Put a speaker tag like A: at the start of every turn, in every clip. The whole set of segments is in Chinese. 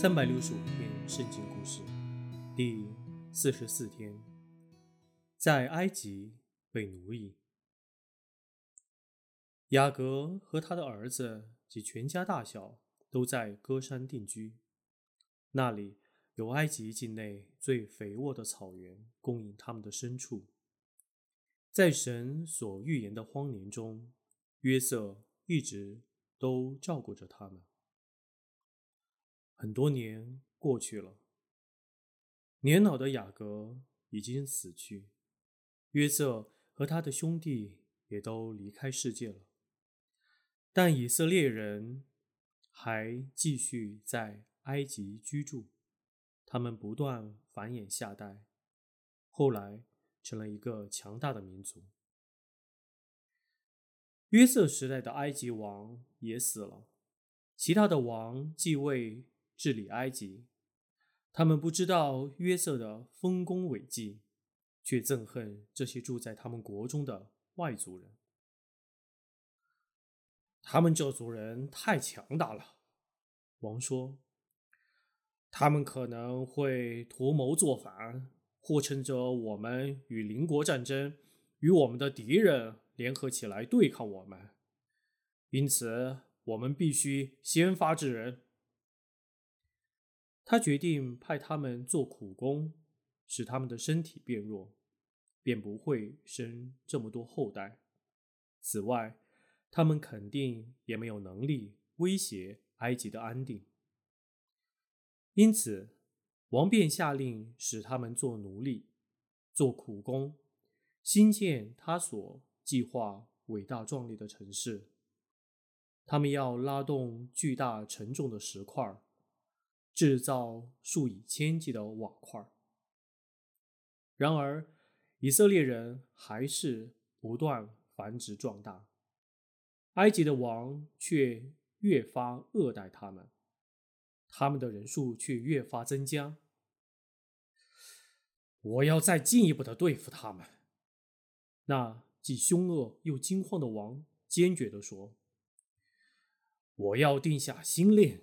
A: 三百六十五天圣经故事，第四十四天，在埃及被奴役。雅各和他的儿子及全家大小都在歌山定居，那里有埃及境内最肥沃的草原供应他们的牲畜。在神所预言的荒年中，约瑟一直都照顾着他们。很多年过去了，年老的雅各已经死去，约瑟和他的兄弟也都离开世界了。但以色列人还继续在埃及居住，他们不断繁衍下代，后来成了一个强大的民族。约瑟时代的埃及王也死了，其他的王继位。治理埃及，他们不知道约瑟的丰功伟绩，却憎恨这些住在他们国中的外族人。他们这族人太强大了，王说。他们可能会图谋作反，或趁着我们与邻国战争，与我们的敌人联合起来对抗我们。因此，我们必须先发制人。他决定派他们做苦工，使他们的身体变弱，便不会生这么多后代。此外，他们肯定也没有能力威胁埃及的安定。因此，王便下令使他们做奴隶，做苦工，兴建他所计划伟大壮丽的城市。他们要拉动巨大沉重的石块。制造数以千计的瓦块。然而，以色列人还是不断繁殖壮大，埃及的王却越发恶待他们，他们的人数却越发增加。我要再进一步的对付他们。那既凶恶又惊慌的王坚决地说：“我要定下新令。”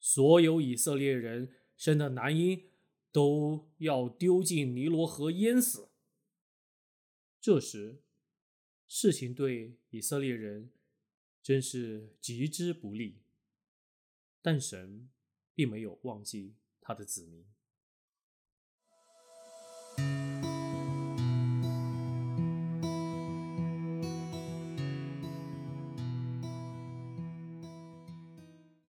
A: 所有以色列人生的男婴都要丢进尼罗河淹死。这时，事情对以色列人真是极之不利。但神并没有忘记他的子民。